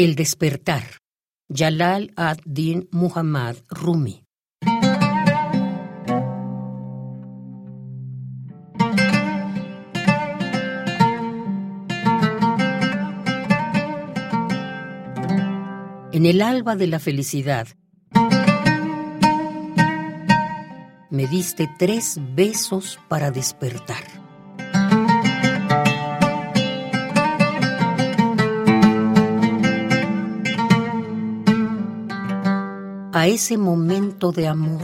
El despertar. Jalal ad-Din Muhammad Rumi. En el alba de la felicidad, me diste tres besos para despertar. A ese momento de amor,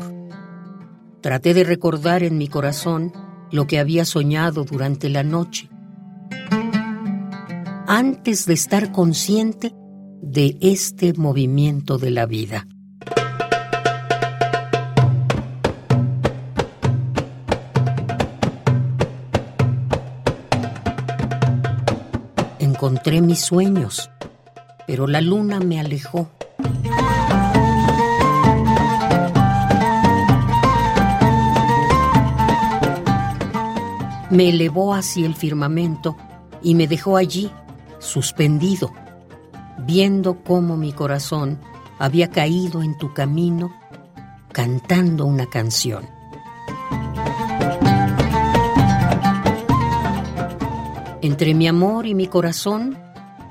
traté de recordar en mi corazón lo que había soñado durante la noche, antes de estar consciente de este movimiento de la vida. Encontré mis sueños, pero la luna me alejó. Me elevó hacia el firmamento y me dejó allí, suspendido, viendo cómo mi corazón había caído en tu camino, cantando una canción. Entre mi amor y mi corazón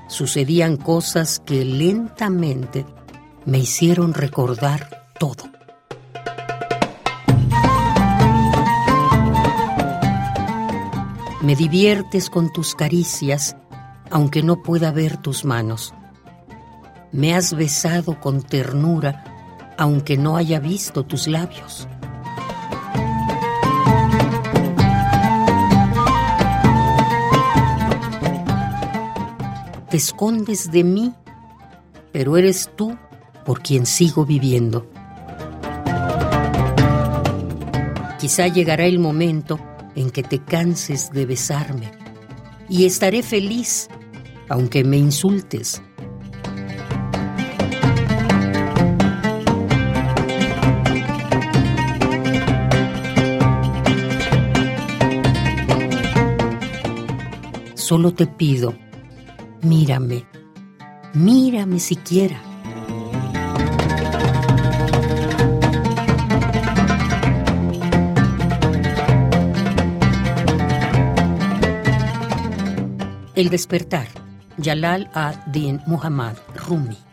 sucedían cosas que lentamente me hicieron recordar todo. Me diviertes con tus caricias, aunque no pueda ver tus manos. Me has besado con ternura, aunque no haya visto tus labios. te escondes de mí, pero eres tú por quien sigo viviendo. Quizá llegará el momento en que te canses de besarme y estaré feliz aunque me insultes. Solo te pido Mírame, mírame siquiera. El despertar. Jalal ad-Din Muhammad Rumi.